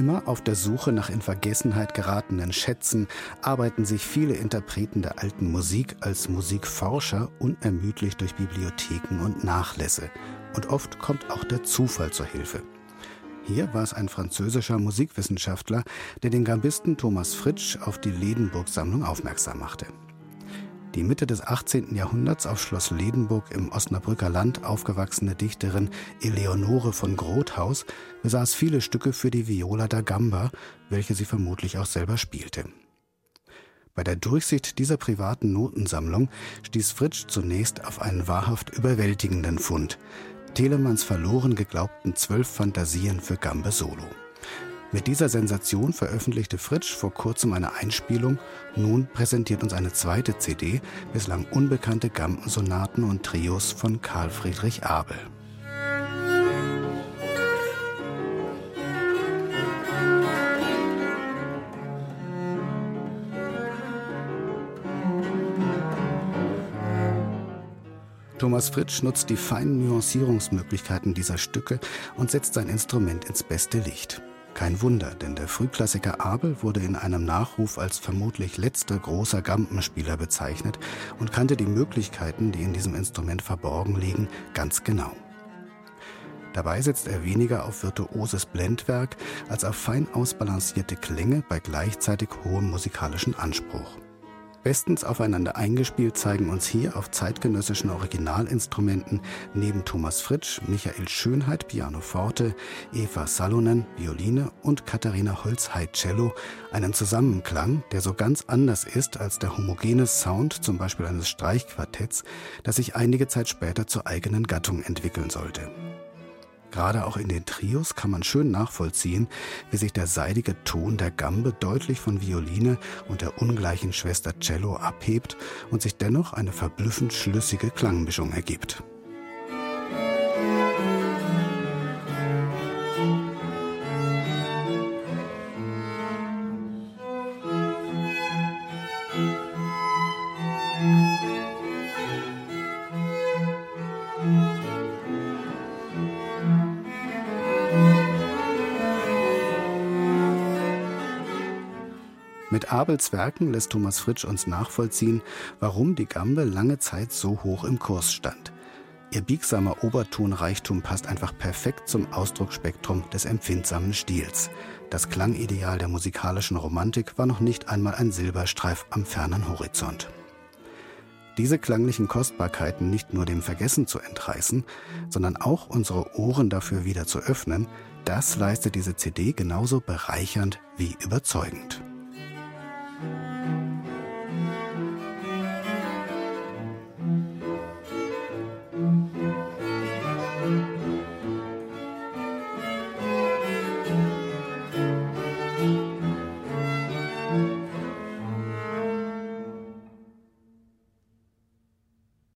Immer auf der Suche nach in Vergessenheit geratenen Schätzen arbeiten sich viele Interpreten der alten Musik als Musikforscher unermüdlich durch Bibliotheken und Nachlässe. Und oft kommt auch der Zufall zur Hilfe. Hier war es ein französischer Musikwissenschaftler, der den Gambisten Thomas Fritsch auf die Ledenburg-Sammlung aufmerksam machte. Die Mitte des 18. Jahrhunderts auf Schloss Ledenburg im Osnabrücker Land aufgewachsene Dichterin Eleonore von Grothaus besaß viele Stücke für die Viola da Gamba, welche sie vermutlich auch selber spielte. Bei der Durchsicht dieser privaten Notensammlung stieß Fritsch zunächst auf einen wahrhaft überwältigenden Fund. Telemanns verloren geglaubten zwölf Fantasien für Gambe Solo. Mit dieser Sensation veröffentlichte Fritsch vor kurzem eine Einspielung. Nun präsentiert uns eine zweite CD bislang unbekannte Gampensonaten und Trios von Karl Friedrich Abel. Thomas Fritsch nutzt die feinen Nuancierungsmöglichkeiten dieser Stücke und setzt sein Instrument ins beste Licht. Kein Wunder, denn der Frühklassiker Abel wurde in einem Nachruf als vermutlich letzter großer Gampenspieler bezeichnet und kannte die Möglichkeiten, die in diesem Instrument verborgen liegen, ganz genau. Dabei setzt er weniger auf virtuoses Blendwerk als auf fein ausbalancierte Klänge bei gleichzeitig hohem musikalischen Anspruch. Bestens aufeinander eingespielt zeigen uns hier auf zeitgenössischen Originalinstrumenten neben Thomas Fritsch, Michael Schönheit Piano Forte, Eva Salonen Violine und Katharina Holzheit Cello einen Zusammenklang, der so ganz anders ist als der homogene Sound zum Beispiel eines Streichquartetts, das sich einige Zeit später zur eigenen Gattung entwickeln sollte. Gerade auch in den Trios kann man schön nachvollziehen, wie sich der seidige Ton der Gambe deutlich von Violine und der ungleichen Schwester Cello abhebt und sich dennoch eine verblüffend schlüssige Klangmischung ergibt. Mit Abels Werken lässt Thomas Fritsch uns nachvollziehen, warum die Gambe lange Zeit so hoch im Kurs stand. Ihr biegsamer Obertonreichtum passt einfach perfekt zum Ausdrucksspektrum des empfindsamen Stils. Das Klangideal der musikalischen Romantik war noch nicht einmal ein Silberstreif am fernen Horizont. Diese klanglichen Kostbarkeiten nicht nur dem Vergessen zu entreißen, sondern auch unsere Ohren dafür wieder zu öffnen, das leistet diese CD genauso bereichernd wie überzeugend.